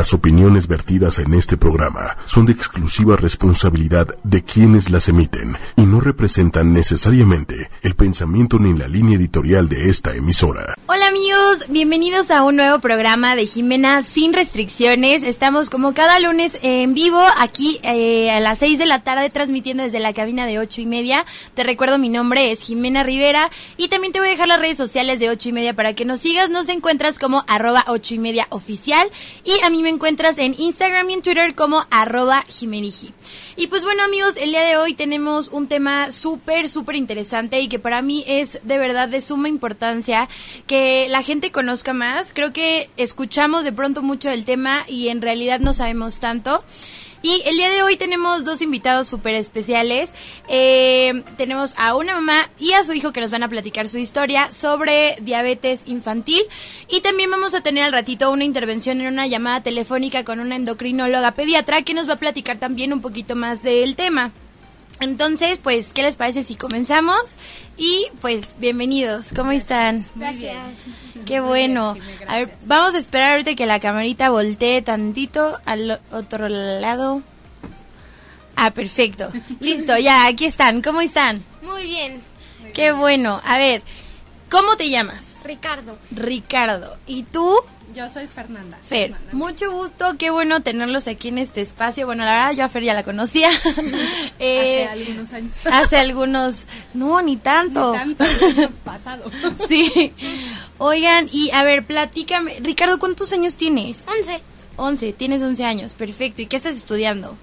Las opiniones vertidas en este programa son de exclusiva responsabilidad de quienes las emiten y no representan necesariamente el pensamiento ni la línea editorial de esta emisora. Hola amigos, bienvenidos a un nuevo programa de Jimena sin restricciones. Estamos como cada lunes en vivo aquí eh, a las 6 de la tarde transmitiendo desde la cabina de 8 y media. Te recuerdo mi nombre es Jimena Rivera y también te voy a dejar las redes sociales de 8 y media para que nos sigas. Nos encuentras como arroba 8 y media oficial y a mí me encuentras en Instagram y en Twitter como arroba Jimeniji. Y pues bueno amigos, el día de hoy tenemos un tema súper, súper interesante y que para mí es de verdad de suma importancia que la gente conozca más. Creo que escuchamos de pronto mucho del tema y en realidad no sabemos tanto. Y el día de hoy tenemos dos invitados súper especiales. Eh, tenemos a una mamá y a su hijo que nos van a platicar su historia sobre diabetes infantil. Y también vamos a tener al ratito una intervención en una llamada telefónica con una endocrinóloga pediatra que nos va a platicar también un poquito más del tema. Entonces, pues, ¿qué les parece si comenzamos? Y pues, bienvenidos, ¿cómo están? Gracias. Qué bueno. A ver, vamos a esperar ahorita que la camarita voltee tantito al otro lado. Ah, perfecto. Listo, ya, aquí están. ¿Cómo están? Muy bien. Qué bueno. A ver, ¿cómo te llamas? Ricardo. Ricardo. ¿Y tú? Yo soy Fernanda. Fer, mucho gusto, qué bueno tenerlos aquí en este espacio. Bueno, la verdad yo a Fer ya la conocía. Eh, hace algunos años. Hace algunos, no, ni tanto. Ni tanto, pasado. Sí. Oigan, y a ver, platícame. Ricardo, ¿cuántos años tienes? Once. Once, tienes once años, perfecto. ¿Y qué estás estudiando?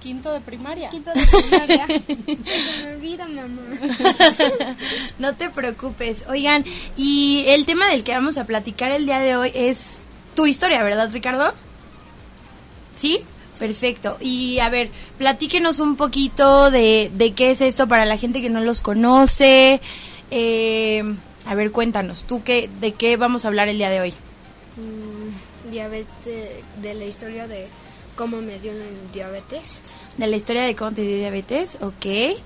Quinto de primaria. Quinto de primaria. Se me olvida, mamá. no te preocupes. Oigan, y el tema del que vamos a platicar el día de hoy es tu historia, ¿verdad, Ricardo? ¿Sí? Perfecto. Y a ver, platíquenos un poquito de, de qué es esto para la gente que no los conoce. Eh, a ver, cuéntanos, ¿tú qué, de qué vamos a hablar el día de hoy? Mm, diabetes, de la historia de cómo me dio el diabetes. De la historia de cómo te dio diabetes, ok.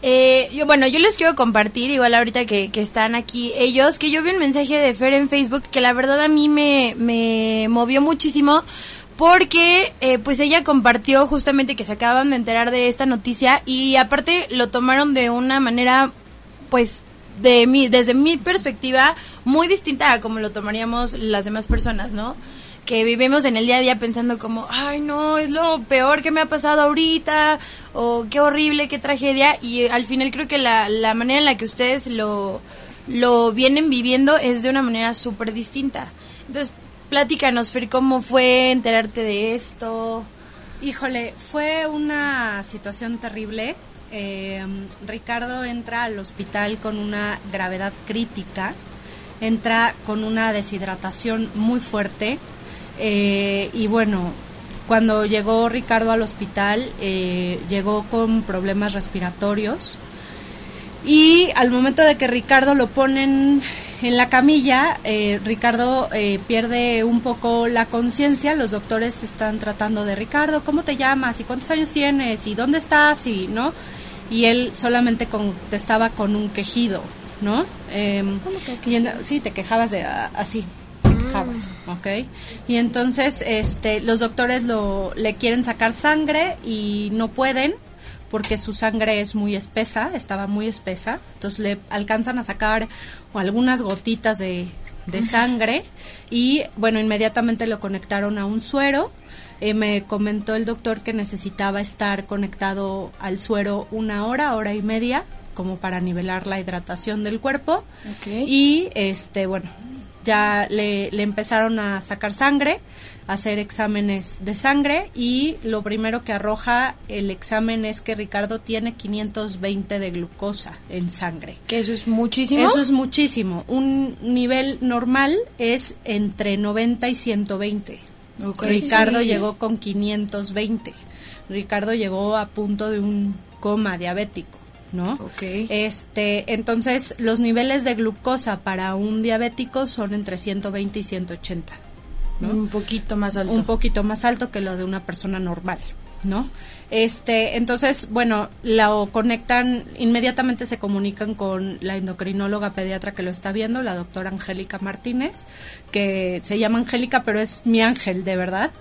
Eh, yo, bueno, yo les quiero compartir, igual ahorita que, que, están aquí ellos, que yo vi un mensaje de Fer en Facebook que la verdad a mí me, me movió muchísimo porque eh, pues ella compartió justamente que se acaban de enterar de esta noticia y aparte lo tomaron de una manera pues de mi, desde mi perspectiva muy distinta a como lo tomaríamos las demás personas, ¿no? Que vivimos en el día a día pensando como, ay no, es lo peor que me ha pasado ahorita, o qué horrible, qué tragedia, y al final creo que la, la manera en la que ustedes lo, lo vienen viviendo es de una manera súper distinta. Entonces, platícanos, Fer, ¿cómo fue enterarte de esto? Híjole, fue una situación terrible. Eh, Ricardo entra al hospital con una gravedad crítica, entra con una deshidratación muy fuerte, eh, y bueno, cuando llegó Ricardo al hospital, eh, llegó con problemas respiratorios. Y al momento de que Ricardo lo ponen en la camilla, eh, Ricardo pierde un poco la conciencia. Los doctores están tratando de Ricardo, ¿cómo te llamas? ¿Y cuántos años tienes? ¿Y dónde estás? Y no. Y él solamente contestaba con un quejido, ¿no? ¿Cómo que? sí, te quejabas de así. ¿Ok? Y entonces este, los doctores lo, le quieren sacar sangre y no pueden porque su sangre es muy espesa, estaba muy espesa, entonces le alcanzan a sacar algunas gotitas de, de sangre y bueno, inmediatamente lo conectaron a un suero. Eh, me comentó el doctor que necesitaba estar conectado al suero una hora, hora y media, como para nivelar la hidratación del cuerpo. Okay. Y este, bueno, ya le, le, empezaron a sacar sangre, a hacer exámenes de sangre y lo primero que arroja el examen es que Ricardo tiene 520 de glucosa en sangre. ¿Que eso es muchísimo? Eso es muchísimo. Un nivel normal es entre 90 y 120. Okay, Ricardo sí. llegó con 520. Ricardo llegó a punto de un coma diabético. ¿No? Okay. Este, entonces los niveles de glucosa para un diabético son entre 120 y 180. ¿no? Un poquito más alto. Un poquito más alto que lo de una persona normal. ¿no? Este, entonces, bueno, lo conectan, inmediatamente se comunican con la endocrinóloga pediatra que lo está viendo, la doctora Angélica Martínez, que se llama Angélica, pero es mi ángel, de verdad.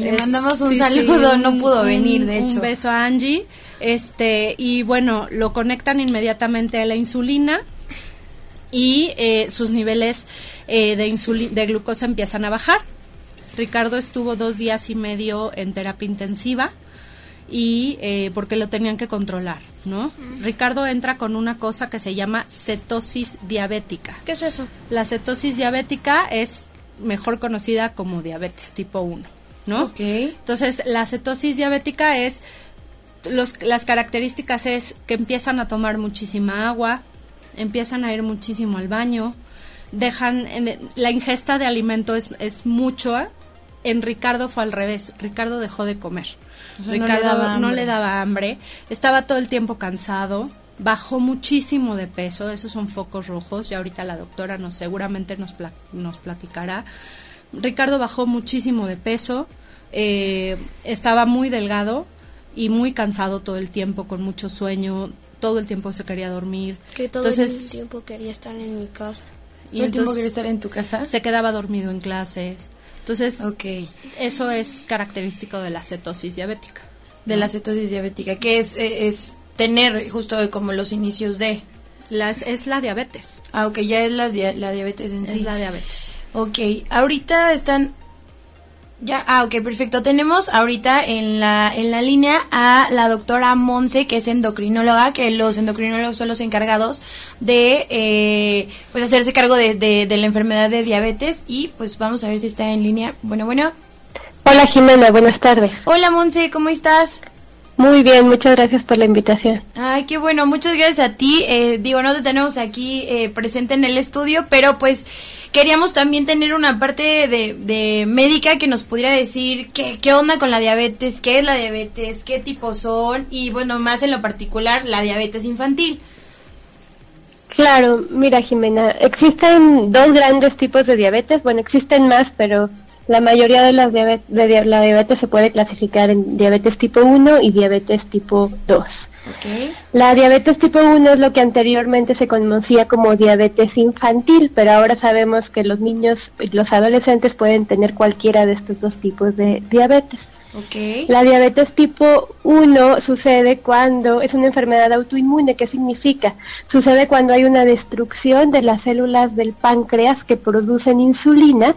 le mandamos un saludo, no pudo venir, de hecho. Un beso a Angie. Este, y bueno, lo conectan inmediatamente a la insulina y eh, sus niveles eh, de, de glucosa empiezan a bajar. Ricardo estuvo dos días y medio en terapia intensiva y eh, porque lo tenían que controlar, ¿no? Ricardo entra con una cosa que se llama cetosis diabética. ¿Qué es eso? La cetosis diabética es mejor conocida como diabetes tipo 1, ¿no? Ok. Entonces, la cetosis diabética es los, las características es que empiezan a tomar muchísima agua, empiezan a ir muchísimo al baño, dejan la ingesta de alimento es, es mucho. En Ricardo fue al revés, Ricardo dejó de comer. Ricardo no le, daba hambre, estaba todo el tiempo cansado, bajó muchísimo de peso, esos son focos rojos, y ahorita la doctora nos seguramente nos, nos platicará. Ricardo bajó muchísimo de peso, eh, estaba muy delgado y muy cansado todo el tiempo, con mucho sueño, todo el tiempo se quería dormir. Que todo el tiempo quería estar en mi casa. Y ¿Todo el tiempo quería estar en tu casa? Se quedaba dormido en clases. Entonces, okay. eso es característico de la cetosis diabética. De la cetosis diabética, que es, eh, es tener justo como los inicios de... Las, es la diabetes. Ah, ok, ya es la, la diabetes en sí. Es la diabetes. Ok, ahorita están ya, ah, ok, perfecto. Tenemos ahorita en la, en la línea a la doctora Monse, que es endocrinóloga, que los endocrinólogos son los encargados de eh, pues hacerse cargo de, de, la enfermedad de diabetes y pues vamos a ver si está en línea. Bueno, bueno. Hola Jimena, buenas tardes. Hola Monse, ¿cómo estás? Muy bien, muchas gracias por la invitación. Ay, qué bueno, muchas gracias a ti. Eh, digo, no te tenemos aquí eh, presente en el estudio, pero pues queríamos también tener una parte de, médica que nos pudiera decir qué, qué onda con la diabetes, qué es la diabetes, qué tipos son y bueno, más en lo particular la diabetes infantil. Claro, mira Jimena, existen dos grandes tipos de diabetes, bueno, existen más, pero la mayoría de, las diabetes, de la diabetes se puede clasificar en diabetes tipo 1 y diabetes tipo 2. La diabetes tipo 1 es lo que anteriormente se conocía como diabetes infantil, pero ahora sabemos que los niños y los adolescentes pueden tener cualquiera de estos dos tipos de diabetes. La diabetes tipo 1 sucede cuando es una enfermedad autoinmune. ¿Qué significa? Sucede cuando hay una destrucción de las células del páncreas que producen insulina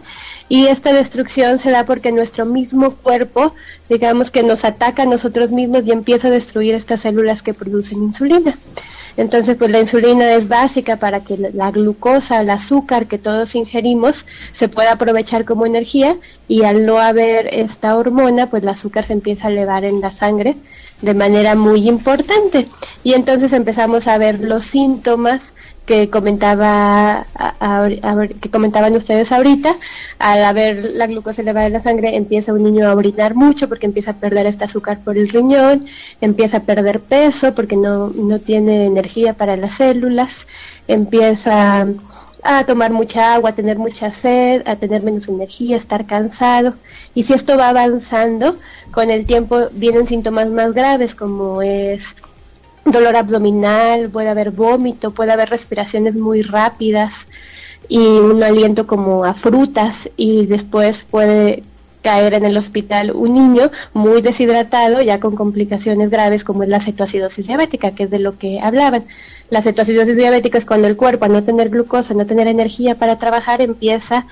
y esta destrucción se da porque nuestro mismo cuerpo, digamos que nos ataca a nosotros mismos y empieza a destruir estas células que producen insulina. Entonces, pues la insulina es básica para que la glucosa, el azúcar que todos ingerimos se pueda aprovechar como energía y al no haber esta hormona, pues el azúcar se empieza a elevar en la sangre de manera muy importante. Y entonces empezamos a ver los síntomas que comentaba que comentaban ustedes ahorita, al haber la glucosa elevada en la sangre empieza un niño a orinar mucho porque empieza a perder este azúcar por el riñón, empieza a perder peso porque no, no tiene energía para las células, empieza a tomar mucha agua, a tener mucha sed, a tener menos energía, a estar cansado. Y si esto va avanzando, con el tiempo vienen síntomas más graves como es dolor abdominal, puede haber vómito, puede haber respiraciones muy rápidas y un aliento como a frutas y después puede caer en el hospital un niño muy deshidratado, ya con complicaciones graves como es la cetoacidosis diabética, que es de lo que hablaban. La cetoacidosis diabética es cuando el cuerpo, al no tener glucosa, no tener energía para trabajar, empieza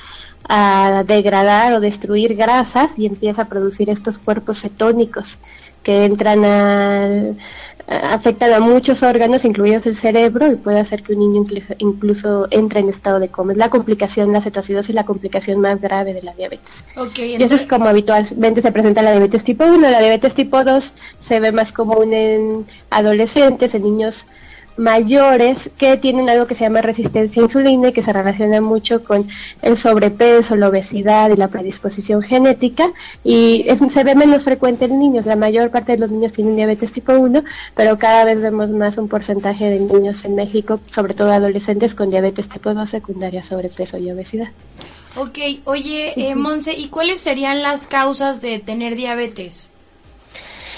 a degradar o destruir grasas y empieza a producir estos cuerpos cetónicos que entran al, afectan a muchos órganos, incluidos el cerebro, y puede hacer que un niño incluso, entre en estado de coma. Es la complicación, la cetoacidosis, la complicación más grave de la diabetes. Okay, y eso es como habitualmente se presenta la diabetes tipo 1. La diabetes tipo 2 se ve más común en adolescentes, en niños mayores que tienen algo que se llama resistencia a insulina y que se relaciona mucho con el sobrepeso, la obesidad y la predisposición genética y se ve menos frecuente en niños. La mayor parte de los niños tienen diabetes tipo 1, pero cada vez vemos más un porcentaje de niños en México, sobre todo adolescentes con diabetes tipo 2 secundaria, sobrepeso y obesidad. Ok, oye, eh, Monse, ¿y cuáles serían las causas de tener diabetes?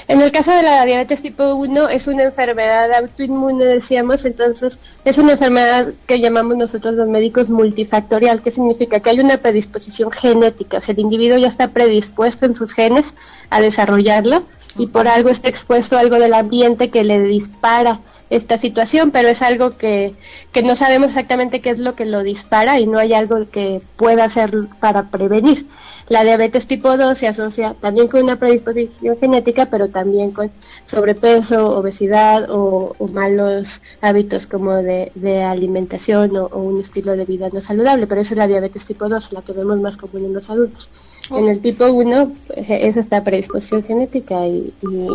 En el caso de la diabetes tipo 1 es una enfermedad autoinmune, decíamos, entonces es una enfermedad que llamamos nosotros los médicos multifactorial, que significa que hay una predisposición genética, o sea, el individuo ya está predispuesto en sus genes a desarrollarlo y por algo está expuesto a algo del ambiente que le dispara esta situación, pero es algo que, que no sabemos exactamente qué es lo que lo dispara y no hay algo que pueda hacer para prevenir. La diabetes tipo 2 se asocia también con una predisposición genética, pero también con sobrepeso, obesidad o, malos hábitos como de, alimentación o, un estilo de vida no saludable. Pero esa es la diabetes tipo 2, la que vemos más común en los adultos. En el tipo 1 pues, es esta predisposición genética y, y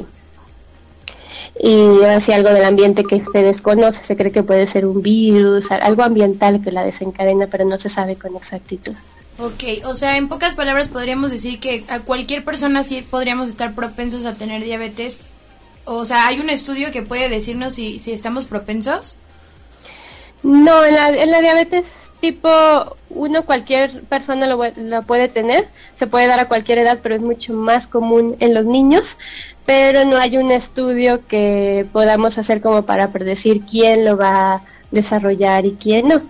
y algo del ambiente que se desconoce, se cree que puede ser un virus, algo ambiental que la desencadena, pero no se sabe con exactitud. Ok, o sea, en pocas palabras podríamos decir que a cualquier persona sí podríamos estar propensos a tener diabetes. O sea, ¿hay un estudio que puede decirnos si, si estamos propensos? No, en la, en la diabetes tipo 1 cualquier persona lo, lo, puede tener, se puede dar a cualquier edad, pero es mucho más común en los niños, pero no hay un estudio que podamos hacer como para predecir quién lo va a desarrollar y quién no.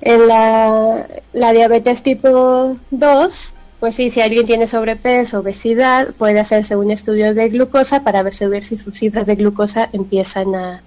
En la, diabetes tipo 2, pues sí, si alguien tiene sobrepeso, obesidad, puede hacerse un estudio de glucosa para ver si sus cifras de glucosa empiezan a,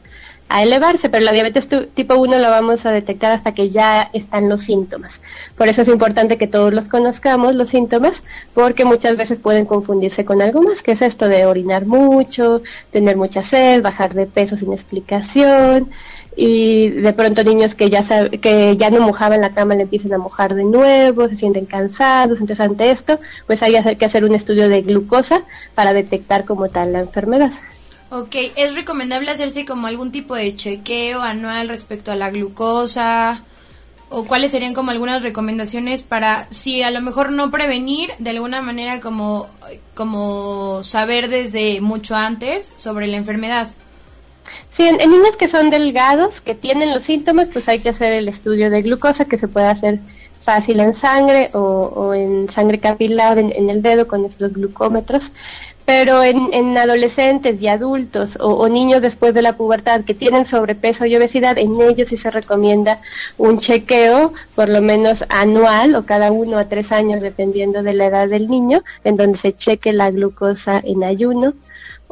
a elevarse, pero la diabetes tipo 1 la vamos a detectar hasta que ya están los síntomas. Por eso es importante que todos los conozcamos, los síntomas, porque muchas veces pueden confundirse con algo más, que es esto de orinar mucho, tener mucha sed, bajar de peso sin explicación, y de pronto niños que ya que ya no mojaban la cama le empiezan a mojar de nuevo, se sienten cansados, entonces ante esto pues hay que hacer un estudio de glucosa para detectar como tal la enfermedad. Ok, ¿es recomendable hacerse como algún tipo de chequeo anual respecto a la glucosa? ¿O cuáles serían como algunas recomendaciones para, si a lo mejor no prevenir, de alguna manera como, como saber desde mucho antes sobre la enfermedad? Sí, en, niños que son delgados, que tienen los síntomas, pues hay que hacer el estudio de glucosa, que se puede hacer fácil en sangre o, en sangre capilar en, el dedo con estos glucómetros. Pero en, adolescentes y adultos o, o, niños después de la pubertad que tienen sobrepeso y obesidad, en ellos sí se recomienda un chequeo, por lo menos anual o cada uno a tres años, dependiendo de la edad del niño, en donde se cheque la glucosa en ayuno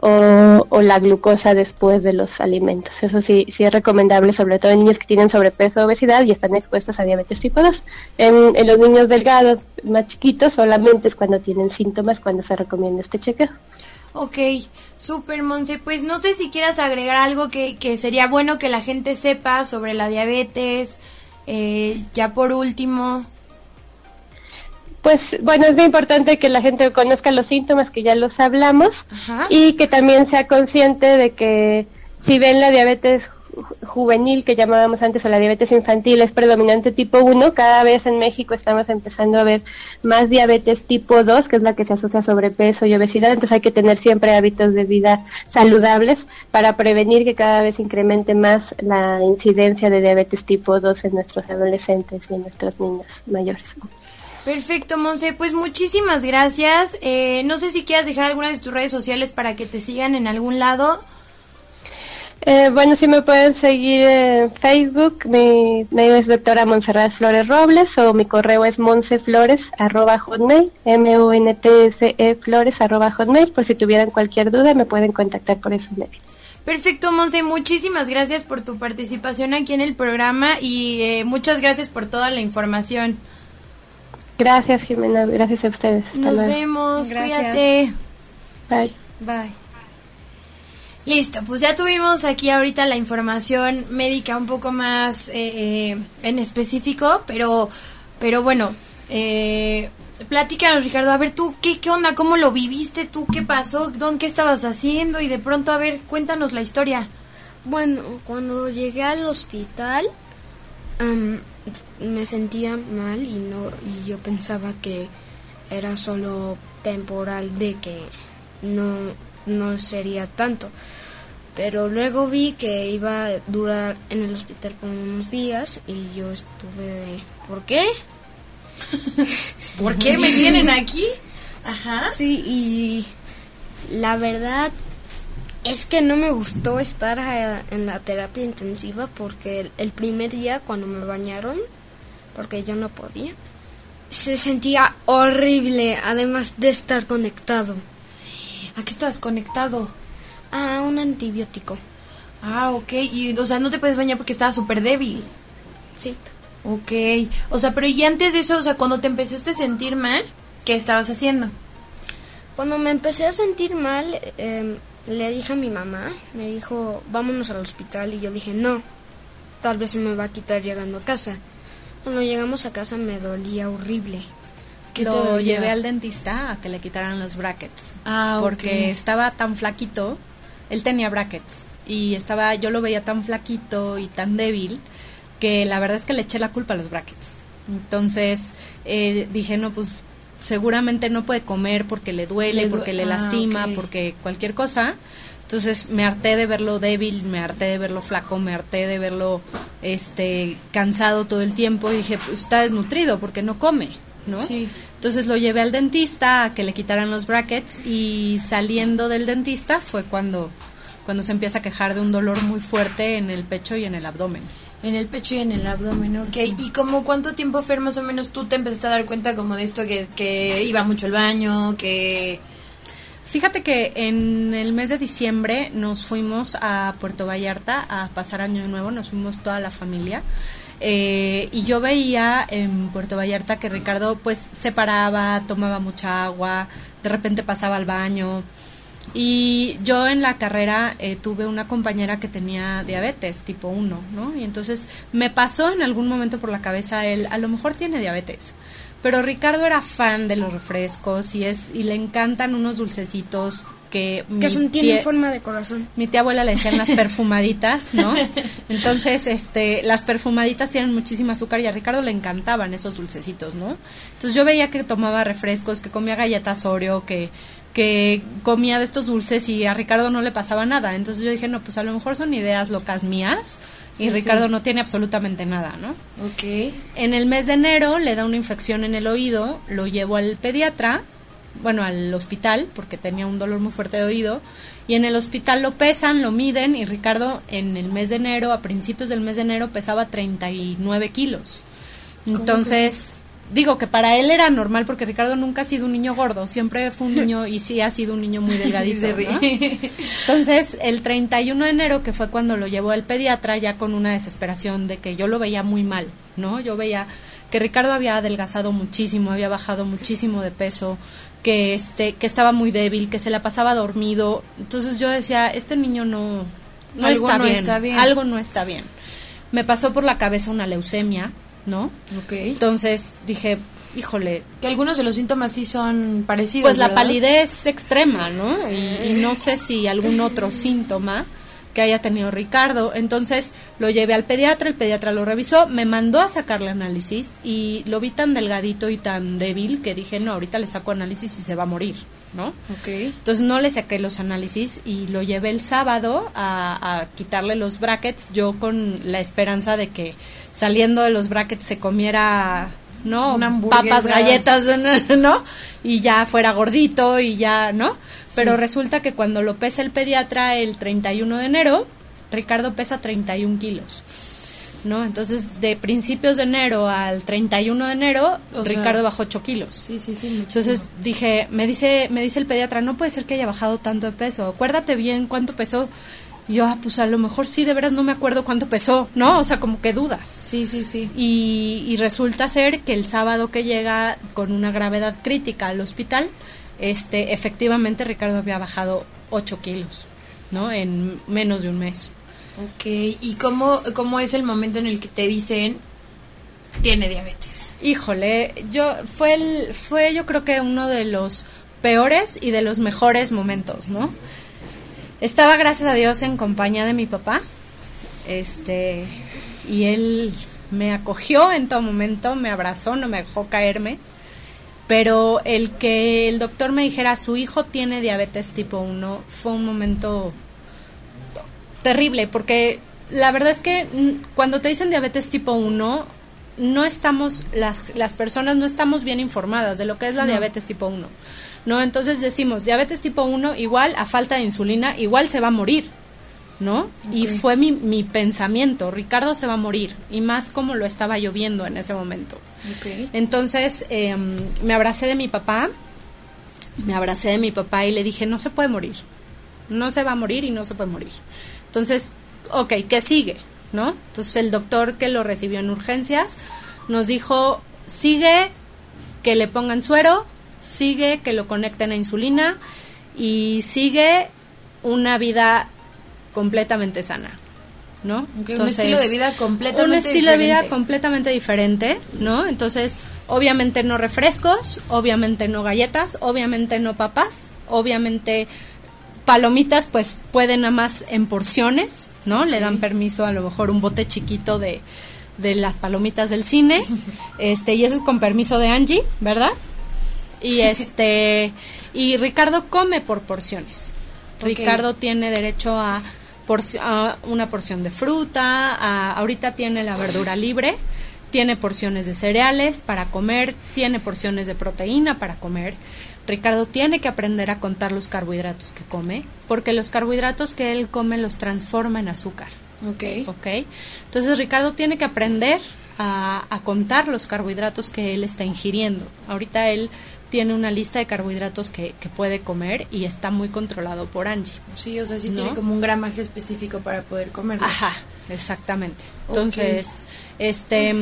o, la glucosa después de los alimentos. Eso sí, sí es recomendable, sobre todo en niños que tienen sobrepeso o obesidad y están expuestos a diabetes tipo 2. En, los niños delgados más chiquitos solamente es cuando tienen síntomas cuando se recomienda este chequeo. Ok, super Monse. Pues no sé si quieras agregar algo que, que sería bueno que la gente sepa sobre la diabetes. Eh, ya por último. Pues bueno, es muy importante que la gente conozca los síntomas que ya los hablamos y que también sea consciente de que si ven la diabetes juvenil que llamábamos antes o la diabetes infantil es predominante tipo 1, cada vez en México estamos empezando a ver más diabetes tipo 2, que es la que se asocia a sobrepeso y obesidad, entonces hay que tener siempre hábitos de vida saludables para prevenir que cada vez incremente más la incidencia de diabetes tipo 2 en nuestros adolescentes y en nuestros niños mayores. Perfecto, Monse. Pues muchísimas gracias. Eh, no sé si quieras dejar algunas de tus redes sociales para que te sigan en algún lado. Eh, bueno, si me pueden seguir en Facebook, mi mail es doctora Montserrat Flores Robles o mi correo es monseflores arroba hotmail, m o n t s e flores arroba hotmail, por si tuvieran cualquier duda me pueden contactar por ese medio. Perfecto, Monse, muchísimas gracias por tu participación aquí en el programa y eh, muchas gracias por toda la información. Gracias, Jimena. Gracias a ustedes. Nos vemos. Cuídate. Bye. Bye. Listo, pues ya tuvimos aquí ahorita la información médica un poco más eh, eh, en específico, pero, pero bueno, eh, platícanos Ricardo, a ver tú, ¿qué, ¿qué onda? ¿Cómo lo viviste tú? ¿Qué pasó? ¿Dónde, ¿Qué estabas haciendo? Y de pronto, a ver, cuéntanos la historia. Bueno, cuando llegué al hospital, me sentía mal y no y yo pensaba que era solo temporal de que no no sería tanto pero luego vi que iba a durar en el hospital por unos días y yo estuve de ¿por qué? ¿Por qué me tienen aquí? Ajá. Sí, y La verdad es que no me gustó estar eh, en la terapia intensiva porque el, el primer día cuando me bañaron, porque yo no podía, se sentía horrible, además de estar conectado ¿A qué estabas conectado? a un antibiótico. Ah, ok. Y, o sea, no te puedes bañar porque estabas súper débil. Sí. Ok. O sea, pero y antes de eso, o sea, cuando te empezaste a sentir mal, ¿qué estabas haciendo? Cuando me empecé a sentir mal, eh, le dije a mi mamá, me dijo, vámonos al hospital. Y yo dije, no, tal vez me va a quitar llegando a casa. Cuando llegamos a casa me dolía horrible. ¿Qué te lo llevé al dentista a que le quitaran los brackets. Ah. Porque estaba tan flaquito, él tenía brackets y estaba, yo lo veía tan flaquito y tan débil que la verdad es que le eché la culpa a los brackets. Entonces eh, dije, no, pues seguramente no puede comer porque le duele, Le due- porque le ah, lastima, porque cualquier cosa. Entonces me harté de verlo débil, me harté de verlo flaco, me harté de verlo este cansado todo el tiempo y dije, pues está desnutrido porque no come, ¿no? Sí. Entonces lo llevé al dentista a que le quitaran los brackets y saliendo del dentista fue cuando cuando se empieza a quejar de un dolor muy fuerte en el pecho y en el abdomen. En el pecho y en el abdomen, ok. ¿Y como cuánto tiempo fue más o menos tú te empezaste a dar cuenta como de esto que, que iba mucho al baño, que... Fíjate que en el mes de diciembre nos fuimos a Puerto Vallarta a pasar Año Nuevo, nos fuimos toda la familia. Eh, y yo veía en Puerto Vallarta que Ricardo pues se paraba, tomaba mucha agua, de repente pasaba al baño. Y yo en la carrera eh, tuve una compañera que tenía diabetes tipo 1, ¿no? Y entonces me pasó en algún momento por la cabeza él, a lo mejor tiene diabetes. Pero Ricardo era fan de los refrescos y es y le encantan unos dulcecitos que Que son, tienen tía- forma de corazón. mi tía abuela le decían las perfumaditas, ¿no? Entonces, este, las perfumaditas tienen muchísimo azúcar y a Ricardo le encantaban esos dulcecitos, ¿no? Entonces yo veía que tomaba refrescos, que comía galletas Oreo, que, que comía de estos dulces y a Ricardo no le pasaba nada. Entonces yo dije, no, pues a lo mejor son ideas locas mías y Ricardo sí. no tiene absolutamente nada, ¿no? Ok. En el mes de enero le da una infección en el oído, lo llevo al pediatra, bueno, al hospital, porque tenía un dolor muy fuerte de oído, y en el hospital lo pesan, lo miden, y Ricardo en el mes de enero, a principios del mes de enero, pesaba 39 kilos. Entonces, digo que para él era normal, porque Ricardo nunca ha sido un niño gordo, siempre fue un niño, y sí ha sido un niño muy delgadito. ¿no? Entonces, el 31 de enero, que fue cuando lo llevó al pediatra, ya con una desesperación de que yo lo veía muy mal, ¿no? Yo veía que Ricardo había adelgazado muchísimo, había bajado muchísimo de peso, que este que estaba muy débil, que se la pasaba dormido. Entonces yo decía, este niño no no, Algo está, no bien, está bien. algo no está bien. Me pasó por la cabeza una leucemia, ¿no? Ok. Entonces dije, híjole, Que algunos de los síntomas sí son parecidos. pues la ¿verdad? palidez extrema, ¿no? Y, y no sé si algún otro síntoma que haya tenido Ricardo. Entonces lo llevé al pediatra, el pediatra lo revisó, me mandó a sacarle análisis y lo vi tan delgadito y tan débil que dije, no, ahorita le saco análisis y se va a morir, ¿no? Ok. Entonces no le saqué los análisis y lo llevé el sábado a, a quitarle los brackets, yo con la esperanza de que saliendo de los brackets se comiera, ¿no? Papas, galletas, ¿no? Y ya fuera gordito y ya, ¿no? Pero resulta que cuando lo pesa el pediatra el 31 de enero, Ricardo pesa 31 kilos. ¿No? Entonces, de principios de enero al 31 de enero, O sea, Ricardo bajó 8 kilos. Sí, sí, sí. muchísimo. Entonces dije, me dice, me dice el pediatra, no puede ser que haya bajado tanto de peso. Acuérdate bien cuánto pesó. Y yo, ah, pues a lo mejor sí, de veras no me acuerdo cuánto pesó, ¿no? O sea, como que dudas. Sí, sí, sí. Y, y resulta ser que el sábado que llega con una gravedad crítica al hospital, este, efectivamente Ricardo había bajado 8 kilos, ¿no? En menos de un mes. Ok. ¿Y cómo, cómo es el momento en el que te dicen tiene diabetes? Híjole, yo fue el, fue yo creo que uno de los peores y de los mejores momentos, ¿no? Estaba gracias a Dios en compañía de mi papá, este, y él me acogió en todo momento, me abrazó, no me dejó caerme, pero el que el doctor me dijera su hijo tiene diabetes tipo 1 fue un momento terrible, porque la verdad es que cuando te dicen diabetes tipo 1, no estamos, las, las personas no estamos bien informadas de lo que es la diabetes tipo 1. ¿No? Entonces decimos, diabetes tipo 1 igual a falta de insulina, igual se va a morir. ¿No? Y fue mi, mi pensamiento, Ricardo se va a morir, y más como lo estaba lloviendo en ese momento. Entonces em, me abracé de mi papá, me abracé de mi papá y le dije, no se puede morir, no se va a morir y no se puede morir. Entonces, ok, ¿qué sigue? ¿No? Entonces el doctor que lo recibió en urgencias nos dijo, sigue que le pongan suero, sigue que lo conecten a insulina y sigue una vida completamente sana. ¿No? un estilo de vida completamente Un estilo de vida completamente diferente, ¿no? Entonces, obviamente no refrescos, obviamente no galletas, obviamente no papas, obviamente palomitas pues pueden nada más en porciones, ¿no? Le dan permiso a lo mejor un bote chiquito de, de las palomitas del cine, este, y eso es con permiso de Angie, ¿verdad? Y este, y Ricardo come por porciones. Ricardo tiene derecho a, a una porción de fruta, a, ahorita tiene la verdura libre, tiene porciones de cereales para comer, tiene porciones de proteína para comer. Ricardo tiene que aprender a contar los carbohidratos que come, porque los carbohidratos que él come los transforma en azúcar. Ok. Ok. Entonces Ricardo tiene que aprender a, a contar los carbohidratos que él está ingiriendo. Ahorita él tiene una lista de carbohidratos que, que, puede comer y está muy controlado por Angie. Sí, o sea, sí tiene como un gramaje específico para poder comer. Ajá, exactamente. Entonces, este,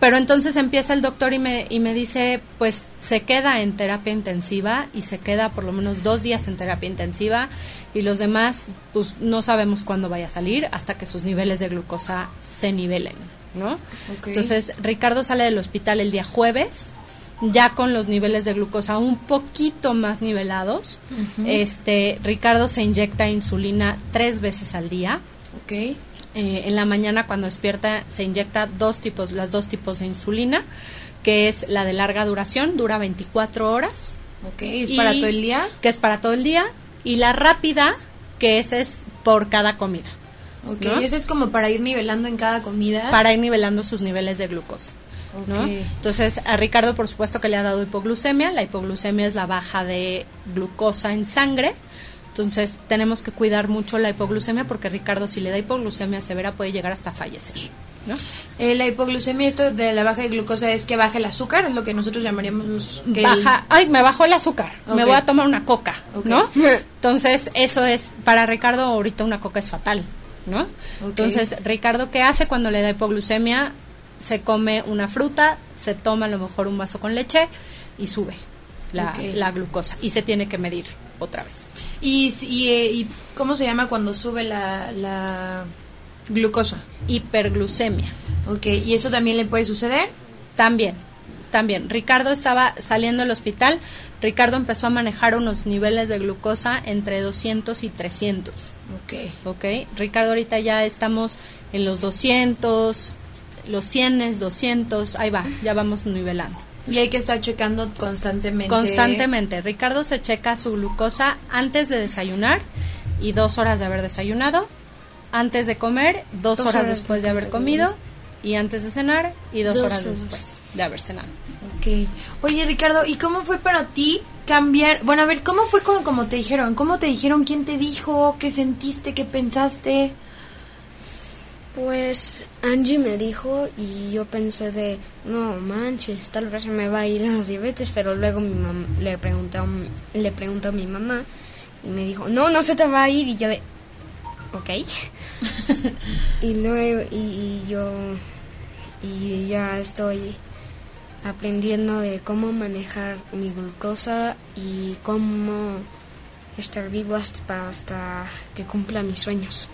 pero entonces empieza el doctor y me, y me dice, pues se queda en terapia intensiva y se queda por lo menos dos días en terapia intensiva y los demás, pues no sabemos cuándo vaya a salir hasta que sus niveles de glucosa se nivelen, ¿no? Entonces, Ricardo sale del hospital el día jueves ya con los niveles de glucosa un poquito más nivelados. Este Ricardo se inyecta insulina tres veces al día. Ok. Eh, en la mañana cuando despierta se inyecta dos tipos, las dos tipos de insulina, que es la de larga duración, dura 24 horas. Ok, ¿es para todo el día? Que es para todo el día. Y la rápida, que esa es por cada comida. Ok, esa es como para ir nivelando en cada comida. Para ir nivelando sus niveles de glucosa. Entonces, a Ricardo, por supuesto que le ha dado hipoglucemia. La hipoglucemia es la baja de glucosa en sangre. Entonces, tenemos que cuidar mucho la hipoglucemia porque Ricardo, si le da hipoglucemia severa, puede llegar hasta fallecer. ¿no? Eh, la hipoglucemia, esto de la baja de glucosa, es que baja el azúcar, es lo que nosotros llamaríamos. Que baja, ay, me bajó el azúcar, me voy a tomar una coca, ¿no? Entonces, eso es, para Ricardo, ahorita una coca es fatal, ¿no? Entonces, Ricardo, ¿qué hace cuando le da hipoglucemia? se come una fruta, se toma a lo mejor un vaso con leche y sube la, la glucosa y se tiene que medir otra vez. ¿Y, eh, y, cómo se llama cuando sube la, la glucosa? Hiperglucemia. Ok, ¿y eso también le puede suceder? También, también. Ricardo estaba saliendo del hospital, Ricardo empezó a manejar unos niveles de glucosa entre 200 y 300. Ok. Ok, Ricardo ahorita ya estamos en los 200, los 100, 200, ahí va, ya vamos nivelando. Y hay que estar checando constantemente. Constantemente. Ricardo se checa su glucosa antes de desayunar y dos horas de haber desayunado, antes de comer, dos, horas, después de haber comido y antes de cenar y dos, horas, después de haber cenado. Ok. Oye, Ricardo, ¿y cómo fue para ti cambiar? Bueno, a ver, ¿cómo fue como, como te dijeron? ¿Cómo te dijeron? ¿Quién te dijo? ¿Qué sentiste? ¿Qué pensaste? Pues Angie me dijo y yo pensé de, no manches, tal vez me va a ir las diabetes, pero luego mi mamá, le, preguntó, le preguntó a mi mamá y me dijo, no, no se te va a ir y yo de, ok. y luego, y, yo, y ya estoy aprendiendo de cómo manejar mi glucosa y cómo estar vivo hasta, hasta que cumpla mis sueños.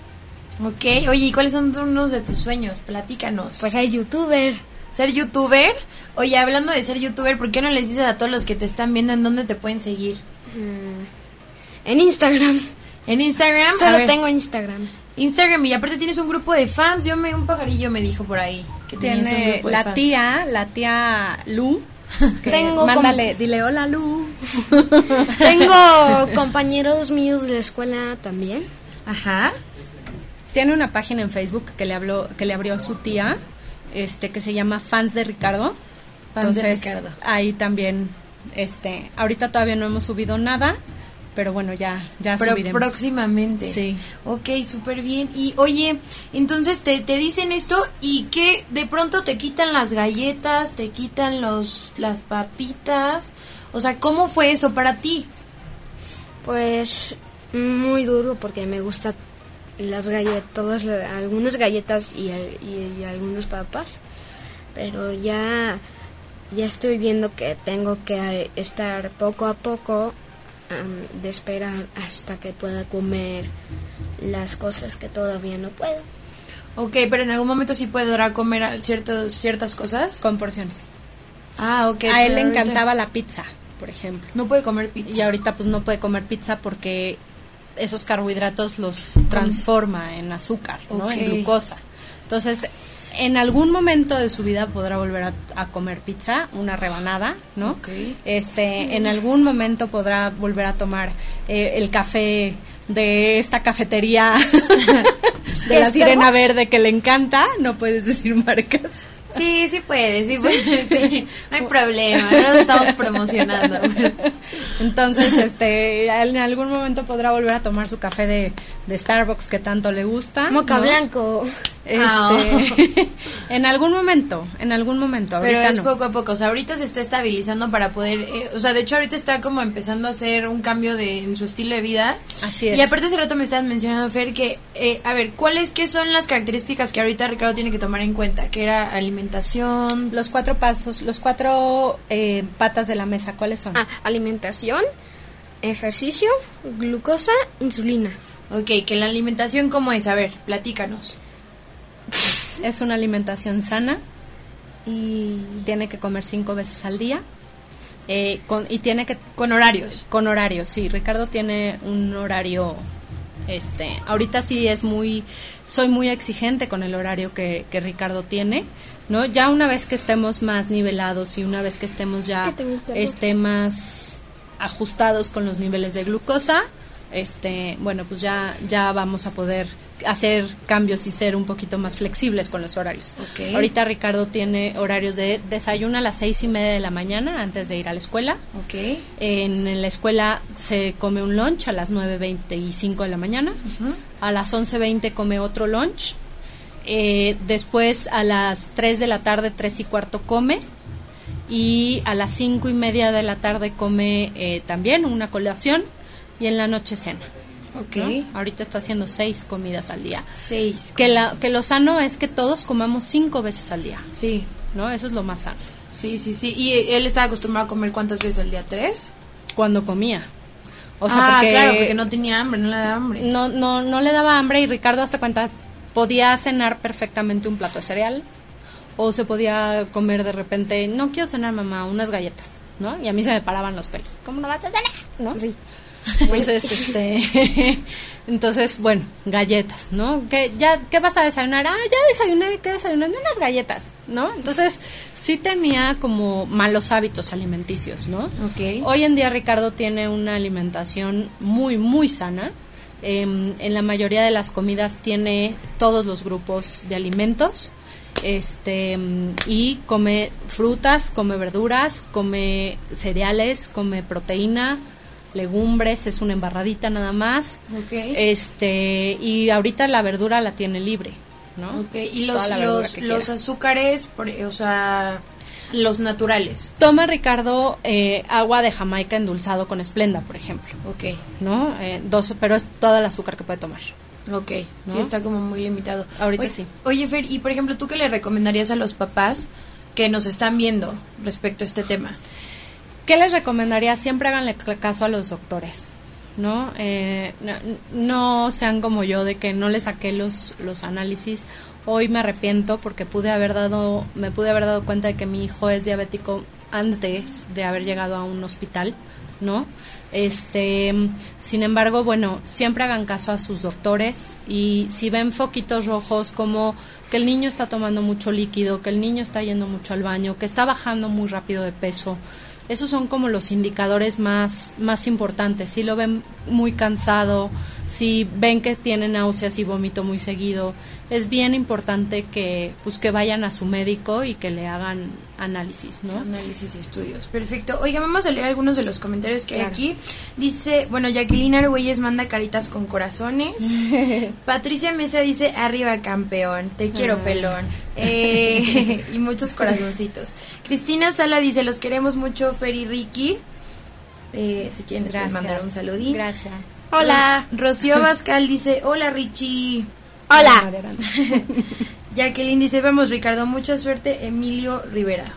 Ok, oye, ¿y cuáles son unos de tus sueños? Platícanos. Pues ser youtuber. ¿Ser youtuber? Oye, hablando de ser youtuber, ¿por qué no les dices a todos los que te están viendo en dónde te pueden seguir? Mm, en Instagram. ¿En Instagram? Solo tengo Instagram. Instagram, y aparte tienes un grupo de fans. Yo me, un pajarillo me dijo por ahí que tiene la tía, la tía Lu. Tengo mándale, dile hola Lu. Tengo compañeros míos de la escuela también. Ajá tiene una página en Facebook que le habló, que le abrió a su tía este que se llama Fans de Ricardo. Fans de Entonces, Ricardo. ahí también, este, ahorita todavía no hemos subido nada, pero bueno, ya, ya Pero subiremos. próximamente. Sí. Ok, súper bien. Y oye, entonces te, te dicen esto y que de pronto te quitan las galletas, te quitan los las papitas. O sea, ¿cómo fue eso para ti? Pues muy duro porque me gustan las galletas, algunas galletas y, y, y algunas papas, pero ya ya estoy viendo que tengo que estar poco a poco am, de esperar hasta que pueda comer las cosas que todavía no puedo. Ok, pero en algún momento sí podrá comer a- ciertos, ciertas cosas. Con porciones. Ah, ok. a él le ahorita encantaba la pizza, por ejemplo. No puede comer pizza. Y ahorita pues no puede comer pizza porque esos carbohidratos los transforma en azúcar, ¿no? En glucosa. Entonces, en algún momento de su vida podrá volver a, a comer pizza, una rebanada, ¿no? Este, en algún momento podrá volver a tomar eh, el café de esta cafetería de la ¿De sirena verde que le encanta, no puedes decir marcas. Sí, sí puede, sí puede. sí. No hay problema, no nos estamos promocionando. Entonces, este, en algún momento podrá volver a tomar su café de, de Starbucks que tanto le gusta. Moca ¿no? blanco. Este, Ah. en algún momento, en algún momento. Pero es no. poco a poco, o sea, ahorita se está estabilizando para poder, eh, o sea, de hecho ahorita está como empezando a hacer un cambio de, en su estilo de vida. Así es. Y aparte hace rato me estabas mencionando, Fer, que, eh, a ver, ¿cuáles qué son las características que ahorita Ricardo tiene que tomar en cuenta? Que era alimentación, Los cuatro pasos, los cuatro eh, patas de la mesa, ¿cuáles son? Ah, alimentación, ejercicio, glucosa, insulina. ok, que la alimentación cómo es, a ver, platícanos. Es una alimentación sana, Y tiene que comer cinco veces al día eh, con, y tiene que Con horarios. Con horario, sí. Ricardo tiene un horario, este, ahorita sí es muy, soy muy exigente con el horario que, que Ricardo tiene, ¿no? Ya una vez que estemos más nivelados y una vez que estemos ya, este, más ajustados con los niveles de glucosa, este, bueno, pues ya, ya vamos a poder hacer cambios y ser un poquito más flexibles con los horarios. Ahorita Ricardo tiene horarios de desayuno a las seis y media de la mañana antes de ir a la escuela. En la escuela se come un lunch a las 9.25 de la mañana. A las 11.20 come otro lunch. Eh, después a las 3 de la tarde, 3 y cuarto come. Y a las 5 y media de la tarde come eh, también una colación. Y en la noche cena. Ok. ¿no? Ahorita está haciendo 6 comidas al día. Seis. Que, la, que lo sano es que todos comamos 5 veces al día. Sí. ¿no? Eso es lo más sano. Sí, sí, sí. ¿Y él estaba acostumbrado a comer cuántas veces al día? ¿Tres? Cuando comía. O sea, ah, porque claro, porque no tenía hambre, no le daba hambre. no, no, no le daba hambre y Ricardo hasta cuenta podía cenar perfectamente un plato de cereal o se podía comer de repente, no quiero cenar mamá, unas galletas, ¿no? Y a mí se me paraban los pelos. ¿Cómo no vas a cenar? ¿No? Sí. Entonces, este, entonces, bueno, galletas, ¿no? ¿Qué, ya, ¿Qué vas a desayunar? Ah, ya desayuné, ¿qué desayunaste? Unas galletas, ¿no? Entonces, sí tenía como malos hábitos alimenticios, ¿no? Ok. Hoy en día Ricardo tiene una alimentación muy, muy sana. Em, en la mayoría de las comidas tiene todos los grupos de alimentos. Este mm, y come frutas, come verduras, come cereales, come proteína, legumbres, es una embarradita nada más. Ok. Este, y ahorita la verdura la tiene libre, ¿no? Ok, y los, los, los azúcares, o sea, los naturales. Toma Ricardo eh, agua de Jamaica endulzado con esplenda, por ejemplo. Ok, ¿no? Eh, dos, pero es toda el azúcar que puede tomar. ok. ¿No? Sí, está como muy limitado. Ahorita Oye- sí. Oye, Fer, y por ejemplo, ¿tú qué le recomendarías a los papás que nos están viendo respecto a este tema? ¿Qué les recomendaría? Siempre háganle caso a los doctores, ¿no? Eh, no, sean como yo de que no le saqué los, los análisis. Hoy me arrepiento porque pude haber dado, me pude haber dado cuenta de que mi hijo es diabético antes de haber llegado a un hospital, ¿no? Este, sin embargo, bueno, siempre hagan caso a sus doctores y si ven foquitos rojos como que el niño está tomando mucho líquido, que el niño está yendo mucho al baño, que está bajando muy rápido de peso, esos son como los indicadores más, más importantes. Si lo ven muy cansado, si ven que tienen náuseas y vómito muy seguido, es bien importante que pues que vayan a su médico y que le hagan análisis, ¿no? Análisis y estudios. Perfecto. Oiga, vamos a leer algunos de los comentarios que hay aquí. Dice, bueno, Jacqueline Argüelles manda caritas con corazones. Patricia Mesa dice, arriba campeón, te quiero Ay. pelón. Eh, y muchos corazoncitos. Cristina Sala dice, los queremos mucho, Fer y Ricky. Eh, si quieren Gracias. mandar un saludín. Gracias. Hola. Ros- Rocío Bascal dice, hola Richie. Hola. Jacqueline dice, vamos Ricardo, mucha suerte, Emilio Rivera.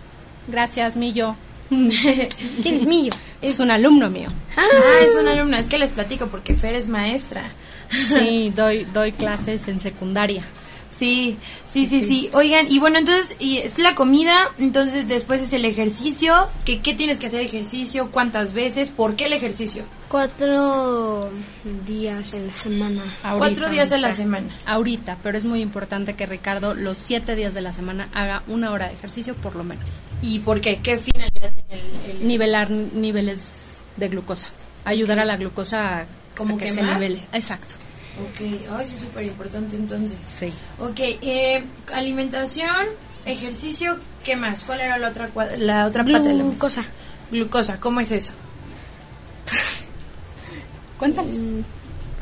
Gracias, Millo. ¿Quién es mío? Es un alumno mío. Ah, es una alumna, es que les platico porque Fer es maestra. Sí, doy, doy clases en secundaria. Sí, sí, sí, sí. Oigan, y bueno, entonces y es la comida, entonces después es el ejercicio. que ¿Qué tienes que hacer ejercicio? ¿Cuántas veces? ¿Por qué el ejercicio? Cuatro días en la semana. Cuatro días a la ahorita. semana. Ahorita, pero es muy importante que Ricardo los siete días de la semana haga una hora de ejercicio por lo menos. ¿Y por qué? ¿Qué finalidad tiene el, el- Nivelar niveles de glucosa. Ayudar a la glucosa a, ¿Como a que se nivele. Exacto. Ok, sí es súper importante entonces. Sí. Ok, eh, alimentación, ejercicio, ¿qué más? ¿Cuál era la otra, la otra parte de la mesa? Glucosa. Glucosa, ¿cómo es eso? Cuéntales. Mm,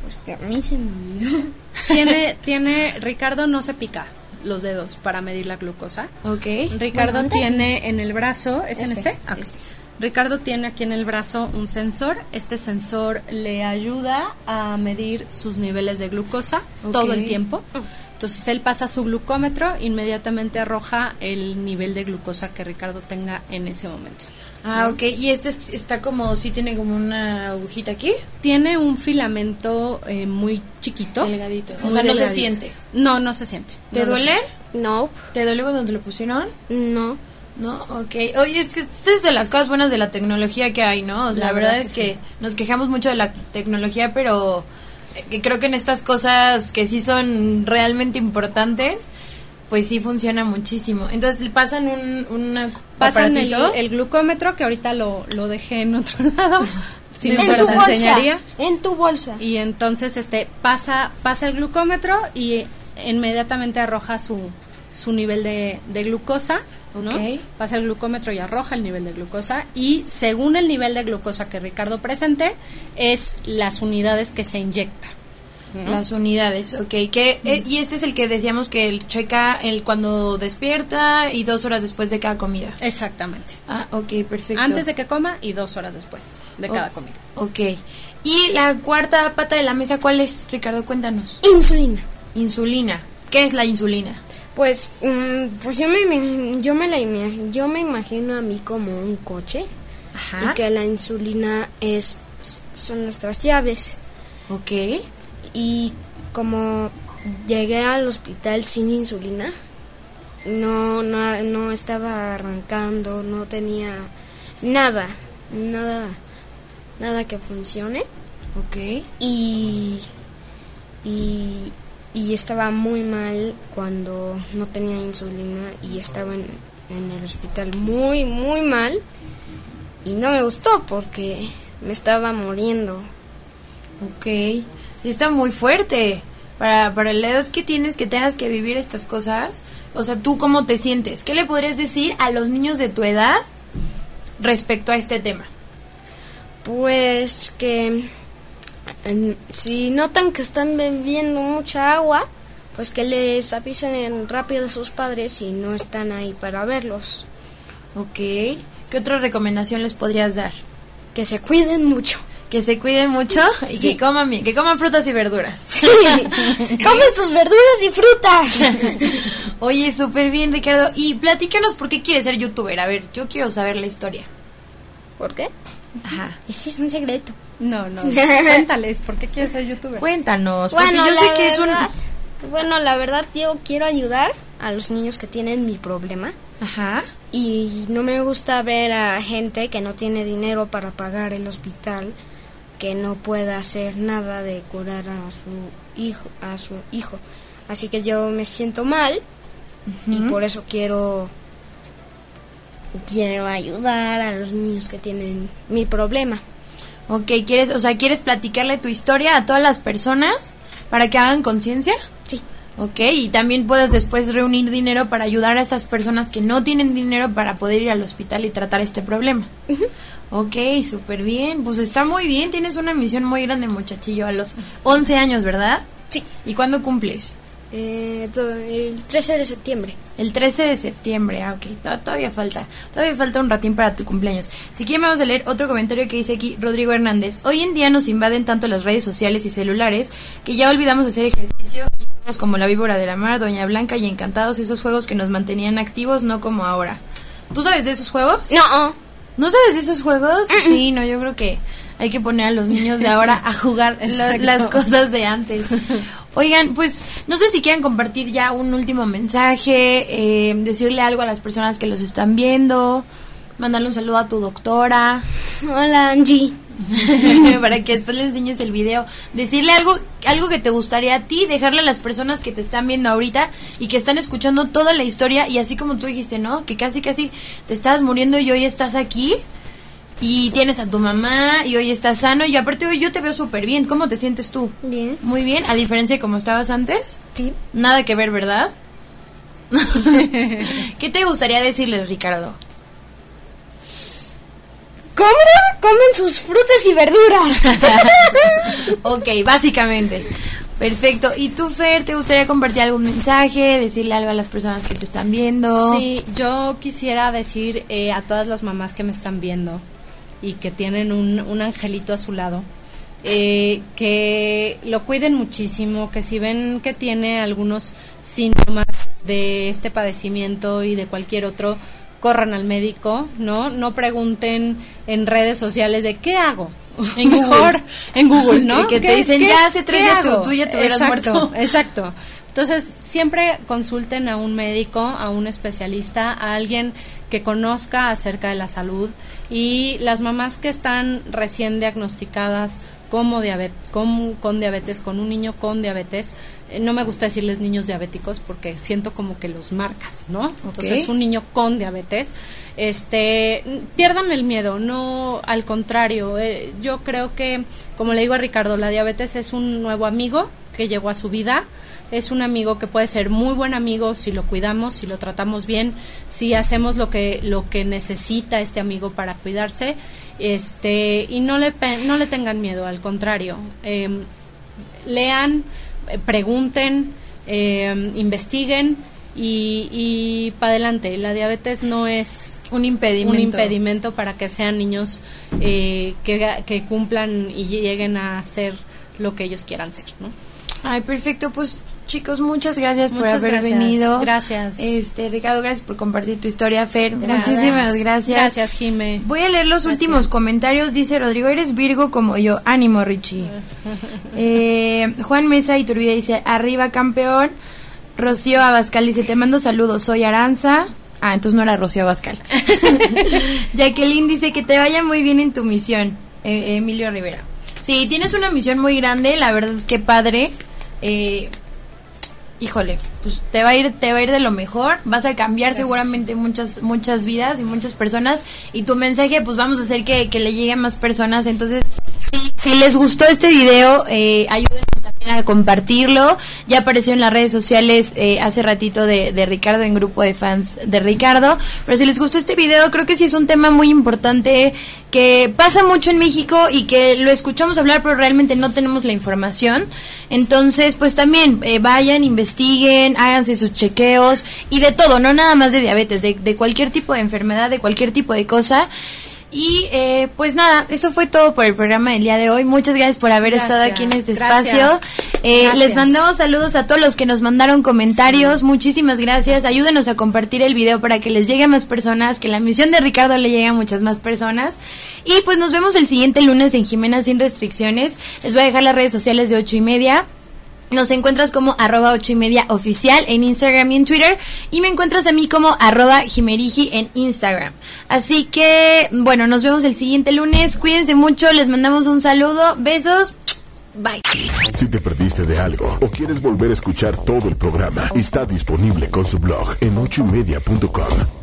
Pues que a mí se me olvidó. tiene, tiene, Ricardo no se pica los dedos para medir la glucosa. Ok. Ricardo Bueno, tiene en el brazo, ¿es en Este, este? Ok. Ricardo tiene aquí en el brazo un sensor. Este sensor le ayuda a medir sus niveles de glucosa todo el tiempo. Entonces él pasa su glucómetro, inmediatamente arroja el nivel de glucosa que Ricardo tenga en ese momento. Ah, ok. ¿Y este es- está como, sí tiene como una agujita aquí? Tiene un filamento eh, muy chiquito. Delgadito. O Muy sea, no se siente. No, no se siente. ¿Te No duele? No, ¿Te duele cuando te lo pusieron? no. No, ok. Oye, es que esta es de las cosas buenas de la tecnología que hay, ¿no? La, La verdad, verdad es que que nos quejamos mucho de la tecnología, pero eh, que creo que en estas cosas que sí son realmente importantes, pues sí funciona muchísimo. Entonces, le pasan un una Pasan el, glucómetro, que ahorita lo, lo dejé en otro lado. Si no, se los enseñaría. En tu bolsa. Y entonces este pasa, pasa el glucómetro y inmediatamente arroja su, su nivel de, de glucosa. ¿no? Pasa el glucómetro y arroja el nivel de glucosa. Y según el nivel de glucosa que Ricardo presente, es las unidades que se inyecta. ¿No? Las unidades, ok. Que, eh, y este es el que decíamos que el checa el cuando despierta y dos horas después de cada comida. Exactamente. Ah, ok, perfecto. Antes de que coma y dos horas después de cada comida. Ok. Y la cuarta pata de la mesa, ¿cuál es? Ricardo, cuéntanos. Insulina. Insulina. ¿Qué es la insulina? Pues, mm, pues yo me, me- yo me la yo me imagino a mí como un coche Ajá. y que la insulina es son nuestras llaves Ok. Y como llegué al hospital sin insulina no no no estaba arrancando no tenía nada nada nada que funcione Ok. y, y, y estaba muy mal cuando no tenía insulina y estaba en, en el hospital muy, muy mal. Y no me gustó porque me estaba muriendo. Ok. Sí, está muy fuerte. Para, para la edad que tienes que tengas que vivir estas cosas. O sea, ¿tú cómo te sientes? ¿Qué le podrías decir a los niños de tu edad respecto a este tema? Pues que en- si notan que están bebiendo mucha agua, pues que les avisen en rápido a sus padres y no están ahí para verlos. Ok. ¿Qué otra recomendación les podrías dar? Que se cuiden mucho. Que se cuiden mucho y Sí. que coman bien, que coman frutas y verduras. Comen sus verduras y frutas. Oye, súper bien, Ricardo. Y platícanos por qué quieres ser youtuber. A ver, yo quiero saber la historia. ¿Por qué? Ajá. Ese es un secreto. No, no. Cuéntales, ¿por qué quieres ser youtuber? Cuéntanos, porque Bueno, yo la sé que es un... verdad, bueno, la verdad yo quiero ayudar a los niños que tienen mi problema Ajá. y no me gusta ver a gente que no tiene dinero para pagar el hospital, que no pueda hacer nada de curar a su hijo, a su hijo. Así que yo me siento mal y por eso quiero quiero ayudar a los niños que tienen mi problema. Ok, ¿quieres, o sea, ¿quieres platicarle tu historia a todas las personas para que hagan conciencia? Ok, y también puedes después reunir dinero para ayudar a esas personas que no tienen dinero para poder ir al hospital y tratar este problema. Ok, súper bien. Pues está muy bien. Tienes una misión muy grande, muchachillo, a los 11 años, ¿verdad? Sí. ¿Y cuándo cumples? Eh, el 13 de septiembre. El 13 de septiembre, ah, ok, to- todavía falta, todavía falta un ratín para tu cumpleaños. Si quieren vamos a leer otro comentario que dice aquí Rodrigo Hernández. Hoy en día nos invaden tanto las redes sociales y celulares que ya olvidamos hacer ejercicio y juegos como la víbora de la mar, Doña Blanca y Encantados, esos juegos que nos mantenían activos, no como ahora. ¿Tú sabes de esos juegos? No. ¿No sabes de esos juegos? Sí, no, yo creo que hay que poner a los niños de ahora a jugar las cosas de antes. Oigan, pues no sé si quieren compartir ya un último mensaje, eh, decirle algo a las personas que los están viendo, mandarle un saludo a tu doctora, Hola, Angie. para que después le enseñes el video, decirle algo, algo que te gustaría a ti, dejarle a las personas que te están viendo ahorita y que están escuchando toda la historia. Y así como tú dijiste, ¿no? Que casi casi te estabas muriendo y hoy estás aquí y tienes a tu mamá y hoy estás sano y aparte hoy yo te veo súper bien. ¿Cómo te sientes tú? Bien. Muy bien, a diferencia de como estabas antes. Sí. Nada que ver, ¿verdad? ¿Qué te gustaría decirles, Ricardo? ¿Cómo? Comen sus frutas y verduras. ok, básicamente. Perfecto. ¿Y tú, Fer, te gustaría compartir algún mensaje, decirle algo a las personas que te están viendo? Sí, yo quisiera decir eh, a todas las mamás que me están viendo y que tienen un, un angelito a su lado, eh, que lo cuiden muchísimo, que si ven que tiene algunos síntomas de este padecimiento y de cualquier otro, corran al médico, ¿no? No pregunten en redes sociales de qué hago. En Mejor en Google, ¿no? Que- que te ¿Qué- dicen, "Ya hace tres días tú- hago?" tú ya te hubieras Exacto, muerto. Exacto. Entonces, siempre consulten a un médico, a un especialista, a alguien que conozca acerca de la salud y las mamás que están recién diagnosticadas como diabetes, con, con diabetes, con un niño con diabetes, eh, no me gusta decirles niños diabéticos porque siento como que los marcas, ¿no? Entonces, un niño con diabetes, este, pierdan el miedo, no, al contrario, eh, yo creo que, como le digo a Ricardo, la diabetes es un nuevo amigo que llegó a su vida, es un amigo que puede ser muy buen amigo si lo cuidamos, si lo tratamos bien, si hacemos lo que lo que necesita este amigo para cuidarse, este y no le no le tengan miedo, al contrario, em, lean, eh, pregunten, eh, investiguen y, y para adelante. La diabetes no es Un impedimento. un impedimento para que sean niños eh, que, que cumplan y lleguen a ser lo que ellos quieran ser, ¿no? Ay, perfecto. Pues chicos, muchas gracias por haber gracias. venido. Gracias. Este, Ricardo, gracias por compartir tu historia, Fer. Gracias. Muchísimas gracias. Gracias, Jime. Voy a leer los últimos comentarios. Dice Rodrigo, eres Virgo como yo. Ánimo, Richie. Eh, Juan Mesa Iturbide dice, arriba campeón. Rocío Abascal dice, te mando saludos, soy Aranza. Ah, entonces no era Rocío Abascal. Jacqueline dice que te vaya muy bien en tu misión. Eh, Emilio Rivera. Sí, tienes una misión muy grande, la verdad, qué padre. Eh, híjole, pues te va a ir, te va a ir de lo mejor, vas a cambiar seguramente muchas, muchas vidas y muchas personas, y tu mensaje, pues vamos a hacer que, que le llegue a más personas, entonces, si, si les gustó este video, eh, ayúdenos también a compartirlo, ya apareció en las redes sociales eh, hace ratito de, de Ricardo, en grupo de fans de Ricardo, pero si les gustó este video, creo que sí es un tema muy importante, que pasa mucho en México y que lo escuchamos hablar, pero realmente no tenemos la información. Entonces, pues también eh, vayan, investiguen, háganse sus chequeos y de todo, no nada más de diabetes, de, de cualquier tipo de enfermedad, de cualquier tipo de cosa. Y eh, pues nada, eso fue todo por el programa del día de hoy. Muchas gracias por haber Gracias, estado aquí en este gracias. espacio. Eh, les mandamos saludos a todos los que nos mandaron comentarios. Muchísimas gracias. Ayúdenos a compartir el video para que les llegue a más personas, que la misión de Ricardo le llegue a muchas más personas. Y pues nos vemos el siguiente lunes en Jimena Sin Restricciones. Les voy a dejar las redes sociales de ocho y media. Nos encuentras como arroba ocho y media oficial en Instagram y en Twitter. Y me encuentras a mí como arroba jimeriji en Instagram. Así que, bueno, nos vemos el siguiente lunes. Cuídense mucho, les mandamos un saludo. Besos. Bye. Si te perdiste de algo o quieres volver a escuchar todo el programa, está disponible con su blog en ochoymedia.com